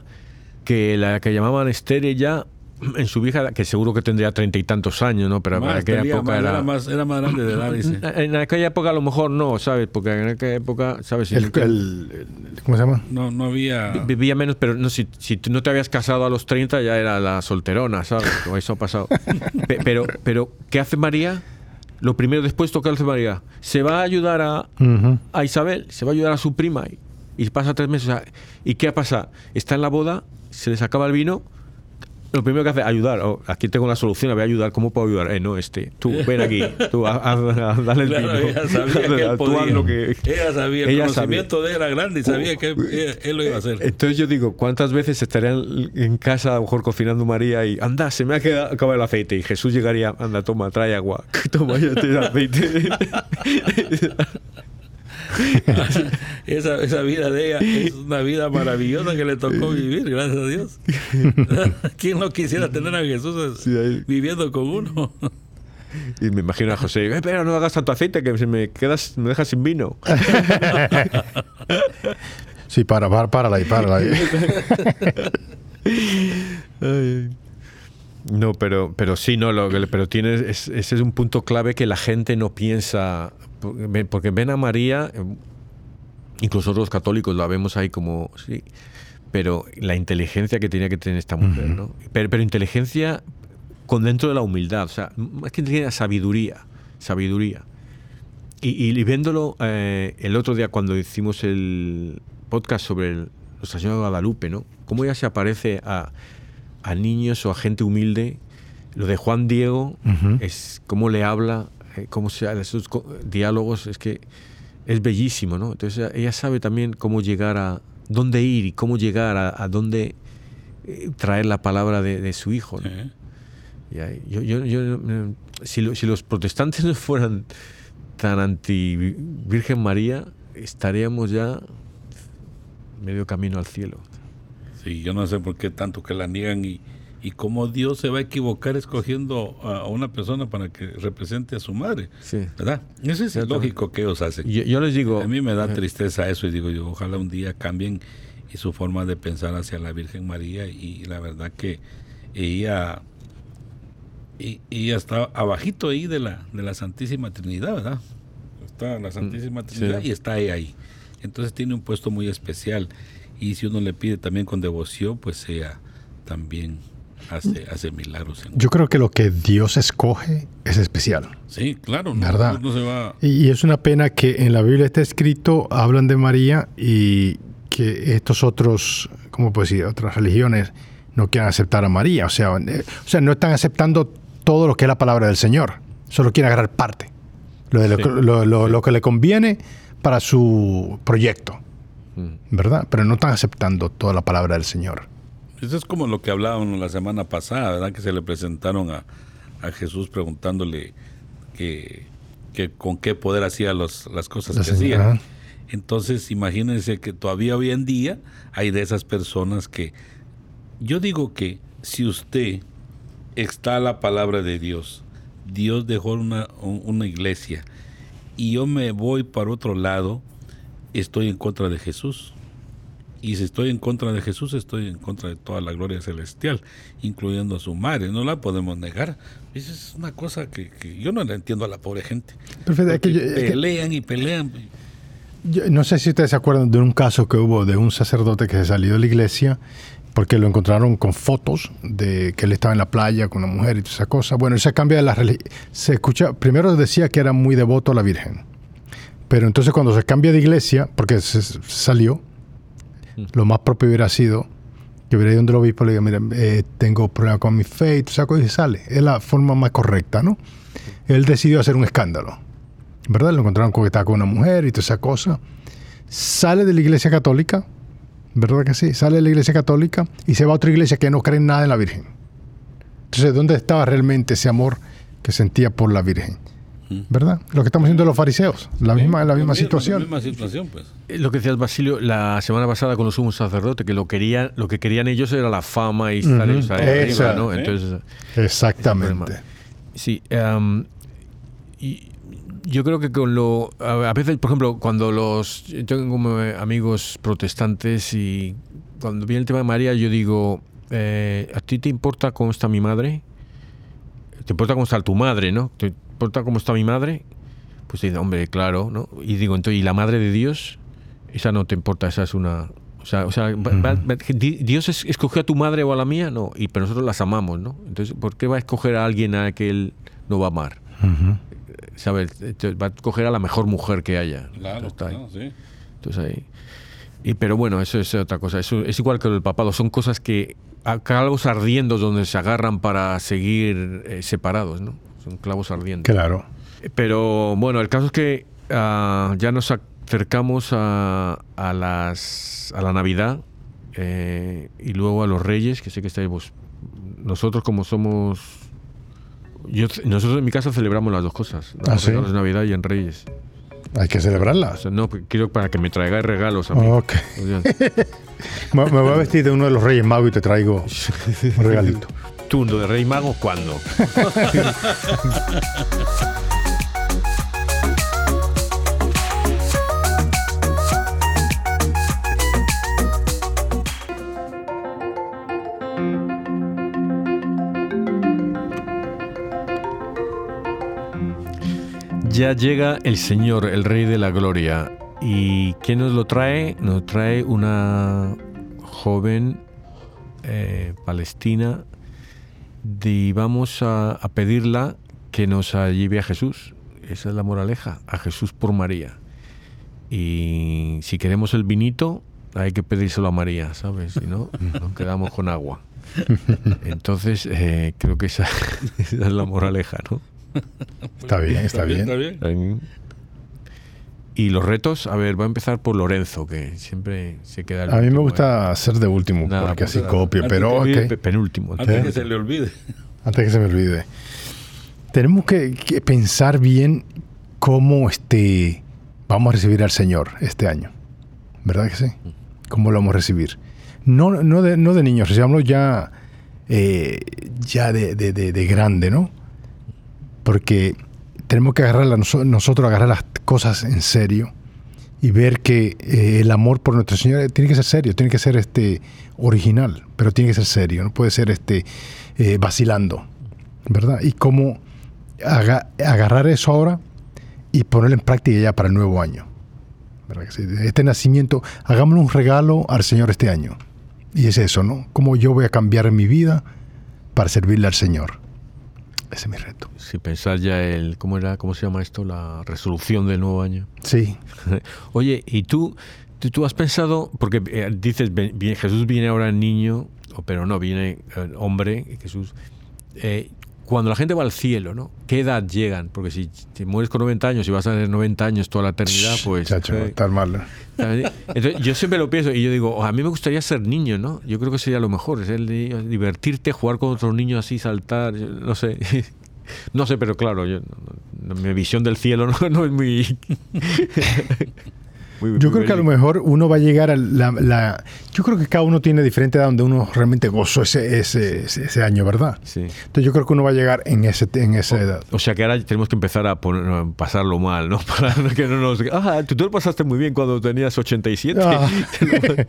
que la que llamaban Esther, ella, en su hija, que seguro que tendría treinta y tantos años, ¿no? Pero en Más, aquella tenía época más, era... era más, era más grande de edad, dice. En aquella época a lo mejor no, ¿sabes? Porque en aquella época, ¿sabes? Si El- nunca- el- el- ¿Cómo se llama? No, no había... vi- Vivía menos, pero no, si, si tú no te habías casado a los 30 ya era la solterona, ¿sabes? Como eso ha pasado. Pe- Pero, pero, ¿qué hace María? Lo primero después, ¿qué hace María? Se va a ayudar a, a Isabel, se va a ayudar a su prima y, y pasa tres meses. o sea, ¿Y qué pasa? Está en la boda, se les acaba el vino. Lo primero que hace ayudar. Oh, aquí tengo la solución, voy a ayudar. ¿Cómo puedo ayudar? Eh, no, este. Tú, ven aquí. Tú, haz- haz- dale el Claro, vino. ella sabía que él Tú haz podía. lo que- Ella sabía, el Ella conocimiento de él era grande y sabía que él, él lo iba a hacer. Entonces yo digo, ¿cuántas veces estarían en casa a lo mejor cocinando María y anda, se me ha quedado acaba el aceite y Jesús llegaría, anda, toma, trae agua, toma, ya te aceite. Esa, esa vida de ella es una vida maravillosa que le tocó vivir, gracias a Dios. ¿Quién no quisiera tener a Jesús Sí, ahí. viviendo con uno? y me imagino a José, "Eh, pero no hagas tanto aceite que me quedas, me dejas sin vino. Sí, para, para, párala ahí, párala ahí. No, pero, pero sí, no, lo, que- pero tienes, es- ese es un punto clave que la gente no piensa, porque ven- a María, eh, incluso los católicos la vemos ahí como, sí, pero la inteligencia que tenía que tener esta mujer, ¿no? Pero, pero inteligencia con dentro de la humildad, o sea, más que inteligencia, sabiduría, sabiduría. Y, y, y viéndolo eh, el otro día cuando hicimos el podcast sobre el- Nuestra Señora de Guadalupe, ¿no? Cómo ella se aparece a, a niños o a gente humilde. Lo de Juan Diego Ujú. es cómo le habla, cómo se esos co- diálogos, es que es bellísimo, ¿no? Entonces ella- sabe también cómo llegar a dónde ir y cómo llegar a, a dónde eh, traer la palabra de, de su hijo. ¿no? ¿eh? Y yo, yo- yo, eh, si, lo- si los protestantes no fueran tan anti Virgen María, estaríamos ya medio camino al cielo. Sí, yo no sé por qué tanto que la niegan y, y cómo Dios se va a equivocar escogiendo a, una persona para que represente a su madre, Sí. ¿verdad? Eso es Ciertamente. lógico que ellos hacen. Yo, yo les digo, A mí me da tristeza eso y digo yo, ojalá un día cambien y su forma de pensar hacia la Virgen María y la verdad que ella y, y está abajito ahí de la de la Santísima Trinidad, ¿verdad? Está la Santísima sí. Trinidad y está ella ahí. Entonces tiene un puesto muy especial y si uno le pide también con devoción, pues ella también hace hace milagros. en- Yo creo que lo que Dios escoge es especial. Sí, claro, no, ¿Verdad? no se va Y, y es una pena que en la Biblia está escrito, hablan de María y que estos otros, ¿cómo puedo decir? Otras religiones no quieran aceptar a María. O sea, eh, o sea, no están aceptando todo lo que es la palabra del Señor. Solo quieren agarrar parte. Lo, de lo, Sí. lo- lo- lo que le conviene para su proyecto. mm, ¿Verdad? Pero no están aceptando toda la palabra del Señor. Eso es como lo que hablábamos la semana pasada, ¿verdad? Que se le presentaron a, a Jesús preguntándole que, que con qué poder hacía los, las cosas La que hacía. Entonces, imagínense que todavía hoy en día hay de esas personas que... Yo digo que si usted está la palabra de Dios, Dios dejó una, un- una iglesia y yo me voy para otro lado, estoy en contra de Jesús. Y si estoy en contra de Jesús, estoy en contra de toda la gloria celestial, incluyendo a su madre. No la podemos negar. Esa es una cosa que, que yo no la entiendo a la pobre gente. Perfecto, es que yo- es que- pelean y pelean. Yo no sé si ustedes se acuerdan de un caso que hubo de un sacerdote que se salió de la iglesia porque lo encontraron con fotos de que él estaba en la playa con una mujer y toda esa cosa. Bueno, él se cambia de la religión. Se escucha, primero decía que era muy devoto a la Virgen. Pero entonces cuando se cambia de iglesia, porque se salió, lo más propio hubiera sido que hubiera ido donde el obispo y le diga, mira, eh, tengo problemas con mi fe y toda esa cosa, y sale. Es la forma más correcta, ¿no? Él decidió hacer un escándalo. ¿verdad? Lo encontraron con que estaba con una mujer y toda esa cosa. Sale de la iglesia católica, ¿verdad que sí? Sale de la iglesia católica y se va a otra iglesia que no cree en nada en la Virgen. Entonces, ¿dónde estaba realmente ese amor que sentía por la Virgen? ¿Verdad? Lo que estamos haciendo los fariseos, la misma, la misma situación. La misma situación, pues. Lo que decías, Basilio, la semana pasada con los sumos sacerdotes, que lo querían, lo que querían ellos era la fama y estar arriba, esa, ¿no? Entonces, Exactamente. sí. em, y yo creo que con lo. A veces, por ejemplo, cuando los. Yo tengo como amigos protestantes y cuando viene el tema de María, yo digo: eh, ¿A ti te importa cómo está mi madre? ¿Te importa cómo está tu madre, no? ¿Te importa cómo está mi madre? Pues dice, hombre, claro, ¿no? Y digo, entonces, ¿y la madre de Dios? Esa no te importa, esa es una... O sea, o sea va- va- ¿Dios es- escogió a tu madre o a la mía? No, y pero nosotros las amamos, ¿no? Entonces, ¿por qué va a escoger a alguien a que él no va a amar? Ujú. ¿Sabes? Entonces, Va a escoger a la mejor mujer que haya. Claro, Entonces, está ahí. claro, sí. Entonces ahí. Y, pero bueno, eso es otra cosa. Eso es igual que el papado. Son cosas que. a- Clavos ardiendo donde se agarran para seguir eh, separados, ¿no? Son clavos ardientes. Claro. Pero bueno, el caso es que ah, ya nos acercamos a, a las, a la Navidad eh, y luego a los Reyes, que sé que estáis vos. Nosotros como somos... Yo, nosotros en mi casa celebramos las dos cosas. Ah, de Navidad y en Reyes. Hay que O celebrarlas. sea, no, quiero para que me traigáis regalos a mí. Ok. Me, me voy a vestir de uno de los Reyes Magos y te traigo un regalito. Tundo de Rey Mago, ¿cuándo? Ya llega el Señor, el Rey de la Gloria. ¿Y quién nos lo trae? Nos trae una joven eh, palestina y vamos a, a pedirla que nos lleve a Jesús. Esa es la moraleja, a Jesús por María. Y si queremos el vinito, hay que pedírselo a María, ¿sabes? Si no, nos quedamos con agua. Entonces, eh, creo que esa, esa es la moraleja, ¿no? Está bien, está bien. Está bien. Y los retos, a ver, voy a empezar por Lorenzo, que siempre se queda el A mí me gusta ser de último, Nada, porque pues así copio, Antes pero eh. ok, Pe- Penúltimo. Antes ¿Eh? que se le olvide. antes que se me olvide. Tenemos que, que pensar bien cómo este, vamos a recibir al Señor este año. ¿Verdad que sí? ¿Cómo lo vamos a recibir? No, no, de, no de niños, recibámoslo ya, eh, ya de, de- de- de grande, ¿no? Porque tenemos que agarrar nosotros agarrar las cosas en serio y ver que eh, el amor por nuestro Señor tiene que ser serio, tiene que ser este original, pero tiene que ser serio, no puede ser este eh, vacilando, ¿verdad? Y cómo aga- agarrar eso ahora y ponerlo en práctica ya para el nuevo año. Este nacimiento, hagámosle un regalo al Señor este año. Y es eso, ¿no? Cómo yo voy a cambiar mi vida para servirle al Señor. Ese es mi reto. Si pensar ya el, ¿cómo era? ¿Cómo se llama esto? La resolución del nuevo año. Sí, Oye, ¿y tú, tú, tú has pensado, porque eh, dices, ven- Jesús viene ahora niño, pero no, viene eh, hombre, Jesús. Eh, cuando la gente va al cielo, ¿no? ¿Qué edad llegan? Porque si te mueres con 90 años y vas a tener 90 años toda la eternidad, pues... chacho, eh, está mal. entonces, yo siempre lo pienso y yo digo, a mí me gustaría ser niño, ¿no? Yo creo que sería lo mejor, es el de divertirte, jugar con otros niños así, saltar, no sé. No sé, pero claro, yo, mi visión del cielo no, no es muy... muy- Yo muy creo que a lo mejor uno va a llegar a la, la- Yo creo que cada uno tiene diferente edad donde uno realmente gozó ese, ese, ese, ese año, ¿verdad? Sí. Entonces yo creo que uno va a llegar en, ese, en esa edad. O sea que ahora tenemos que empezar a poner- a pasarlo mal, ¿no? Para que no nos... Ah, tú, tú lo pasaste muy bien cuando tenías 87. Ah.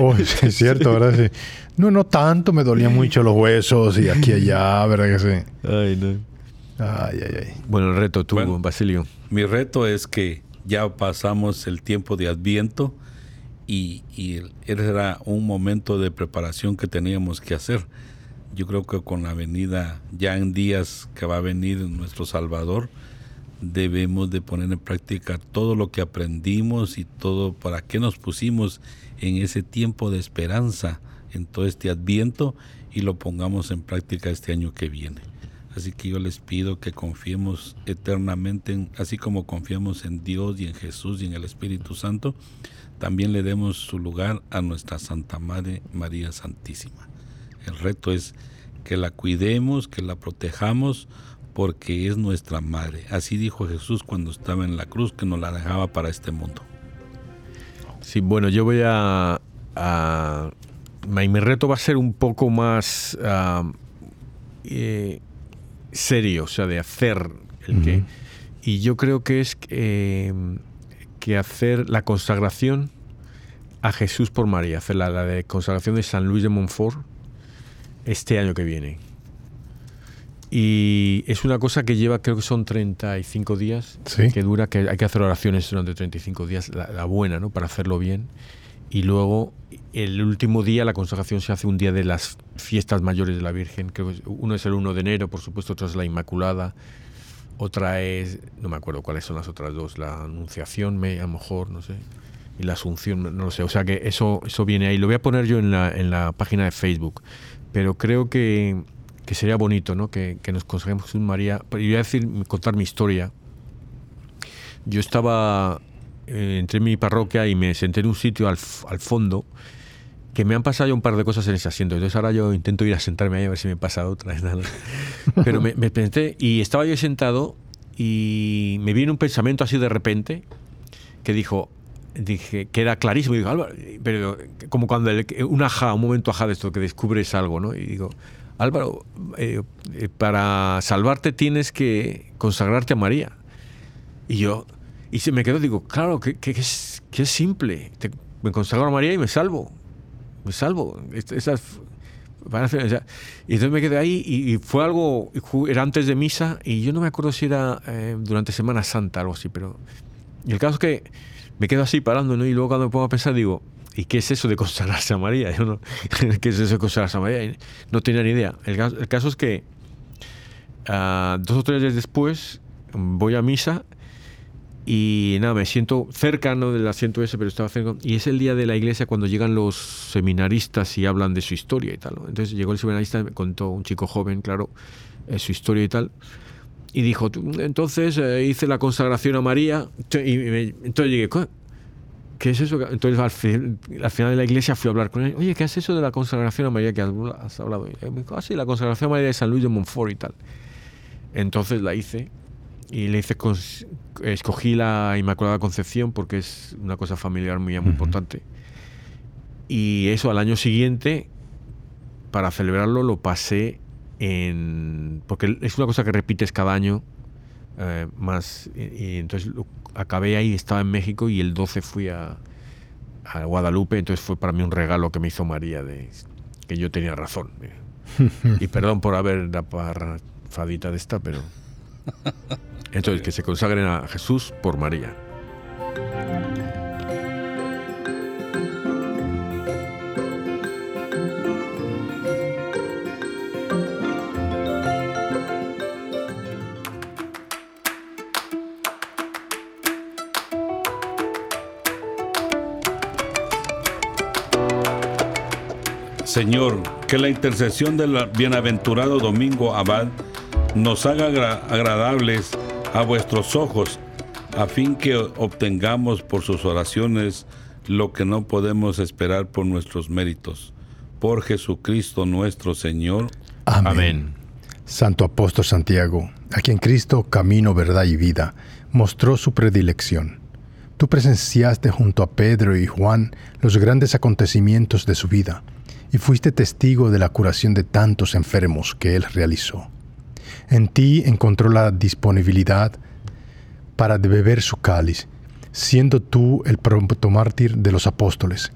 Oh, sí, es cierto, ¿verdad? Sí. No, no tanto, me dolían mucho los huesos y aquí y allá, ¿verdad que sí? Ay, no. Ay, ay, ay. Bueno, el reto tú, Bueno. Basilio. Mi reto es que ya pasamos el tiempo de Adviento y, era un momento de preparación que teníamos que hacer. Yo creo que con la venida, ya en días que va a venir nuestro Salvador, debemos de poner en práctica todo lo que aprendimos y todo para qué nos pusimos en ese tiempo de esperanza, en todo este Adviento y lo pongamos en práctica este año que viene. Así que yo les pido que confiemos eternamente, en, así como confiamos en Dios y en Jesús y en el Espíritu Santo, también le demos su lugar a nuestra Santa Madre María Santísima. El reto es que la cuidemos, que la protejamos, porque es nuestra Madre. Así dijo Jesús cuando estaba en la cruz, que nos la dejaba para este mundo. Sí, bueno, yo voy a, mi reto va a ser un poco más ah, eh, serio, o sea, de hacer el que. Y yo creo que es eh, que hacer la consagración a Jesús por María, hacer la, la de consagración de San Luis de Montfort este año que viene. Y es una cosa que lleva, creo que son 35 días, Sí. que dura, que hay que hacer oraciones durante 35 días, la, la buena, ¿no? Para hacerlo bien. Y luego, el último día, la consagración se hace un día de las fiestas mayores de la Virgen. Creo que uno es el 1 de enero, por supuesto, otro es la Inmaculada, otra es, no me acuerdo cuáles son las otras dos, la Anunciación, a lo mejor, no sé, y la Asunción, no- lo sé. O sea que eso, eso viene ahí. Lo voy a poner yo en la, en la página de Facebook. Pero creo que, que sería bonito, ¿no? Que, que nos consagremos Jesús María. Yo voy a decir, contar mi historia. Yo estaba, eh, entré en mi parroquia y me senté en un sitio al, al fondo que me han pasado ya un par de cosas en ese asiento. Entonces ahora yo intento ir a sentarme ahí a ver si me pasa otra. Pero me, me y estaba yo sentado y me vino un pensamiento así de repente que dijo, dije, que era clarísimo. Y digo, Álvaro, pero como cuando el- un ajá, un momento ajá de esto que descubres algo, ¿no? Y digo, Álvaro, eh, eh, para salvarte tienes que consagrarte a María. Y yo, y se me quedó, digo, claro, que, que- que es, que es simple. Te- me consagro a María y me salvo. Me salvo. Es- Esas, van a hacer- o sea, y entonces me quedé ahí y, y fue algo, era antes de misa y yo no me acuerdo si era eh, durante Semana Santa, algo así, pero... Y el caso es que me quedo así parando, ¿no? Y luego cuando me pongo a pensar digo, ¿y qué es eso de consagrarse a María? Yo no, ¿Qué es eso de consagrarse a María? Y no tenía ni idea. El, caso- el caso es que ah, dos o tres días después voy a misa Y nada, me siento cerca ¿no? del asiento ese, pero estaba cerca. Y es el día de la iglesia cuando llegan los seminaristas y hablan de su historia y tal. ¿no? Entonces llegó el seminarista me contó un chico joven, claro, eh, su historia y tal. Y dijo, "Tú, entonces eh, hice la consagración a María. Y me- entonces llegué, "¿Qué? ¿qué es eso? Entonces al, al final de la iglesia fui a hablar con él. Oye, ¿qué es eso de la consagración a María que has hablado? Y me dijo, ah, sí, la consagración a María de San Luis de Montfort y tal. Entonces la hice y le hice escogí la Inmaculada Concepción porque es una cosa familiar muy, muy importante. Y eso al año siguiente, para celebrarlo, lo pasé en. Porque es una cosa que repites cada año. eh, más. Y, y entonces lo- acabé ahí, estaba en México y el 12 fui a, a Guadalupe. Entonces fue para mí un regalo que me hizo María de que yo tenía razón. y perdón por haber la parrafadita de esta, pero. Entonces, que se consagren a Jesús por María. Señor, que la intercesión del bienaventurado Domingo Abad nos haga agra- agradables a vuestros ojos, a fin que obtengamos por sus oraciones lo que no podemos esperar por nuestros méritos. Por Jesucristo nuestro Señor. Amén. Amén. Santo Apóstol Santiago, a quien Cristo, camino, verdad y vida, mostró su predilección. Tú presenciaste junto a Pedro y Juan los grandes acontecimientos de su vida y fuiste testigo de la curación de tantos enfermos que él realizó. En ti encontró la disponibilidad para beber su cáliz, siendo tú el protomártir de los apóstoles.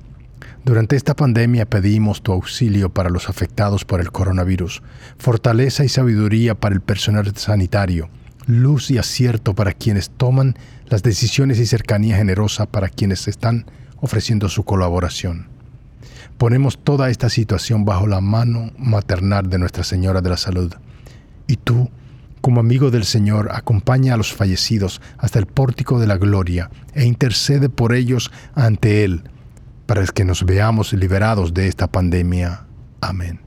Durante esta pandemia pedimos tu auxilio para los afectados por el coronavirus, fortaleza y sabiduría para el personal sanitario, luz y acierto para quienes toman las decisiones y cercanía generosa para quienes están ofreciendo su colaboración. Ponemos toda esta situación bajo la mano maternal de Nuestra Señora de la Salud. Y tú, como amigo del Señor, acompaña a los fallecidos hasta el pórtico de la gloria e intercede por ellos ante Él, para que nos veamos liberados de esta pandemia. Amén.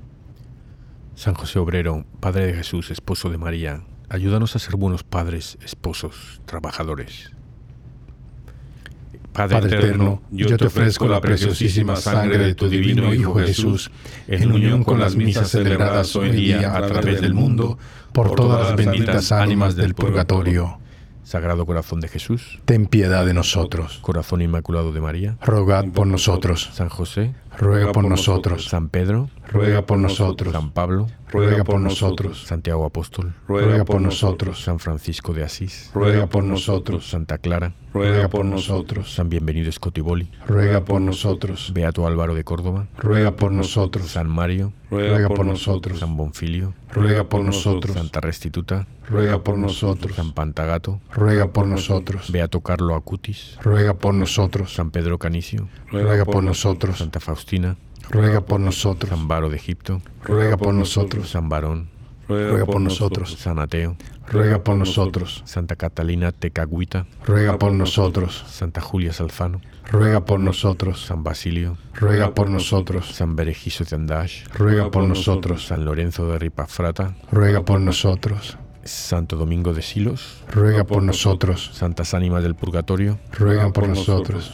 San José Obrero, Padre de Jesús, esposo de María, ayúdanos a ser buenos padres, esposos, trabajadores. Padre eterno, yo te ofrezco la preciosísima sangre de tu divino Hijo Jesús, en unión con las misas celebradas hoy día a través del mundo, por todas las benditas ánimas del purgatorio. Sagrado Corazón de Jesús, Ten piedad de nosotros. Corazón Inmaculado de María, Rogad por nosotros. San José, Ruega por nosotros. San Pedro, Ruega por nosotros. San Pablo, Ruega por nosotros. Santiago Apóstol, Ruega por nosotros. San Francisco de Asís, Ruega por nosotros. Santa Clara, Ruega por nosotros. San Bienvenido Scotiboli, Ruega por nosotros. Beato Álvaro de Córdoba, Ruega por nosotros. San Mario, Ruega por nosotros. San Bonfilio, Ruega por nosotros. Santa Restituta, Ruega por nosotros. San Pantagato, Ruega por nosotros. Beato Carlo Acutis, Ruega por nosotros. San Pedro Canicio, Ruega por nosotros. Santa Faustina, Ruega por nosotros. San Varo de Egipto, Ruega por nosotros. San Barón, Ruega por nosotros. San Ateo, Ruega por nosotros. Santa Catalina Tecagüita, Ruega por nosotros. Santa Julia Salfano, Ruega por nosotros. San Basilio, Ruega por nosotros. San Berejizo de Andash, Ruega por nosotros. San Lorenzo de Ripafrata, Ruega por nosotros. Santo Domingo de Silos, Ruega por nosotros. Santas Ánimas del Purgatorio, Ruega por nosotros.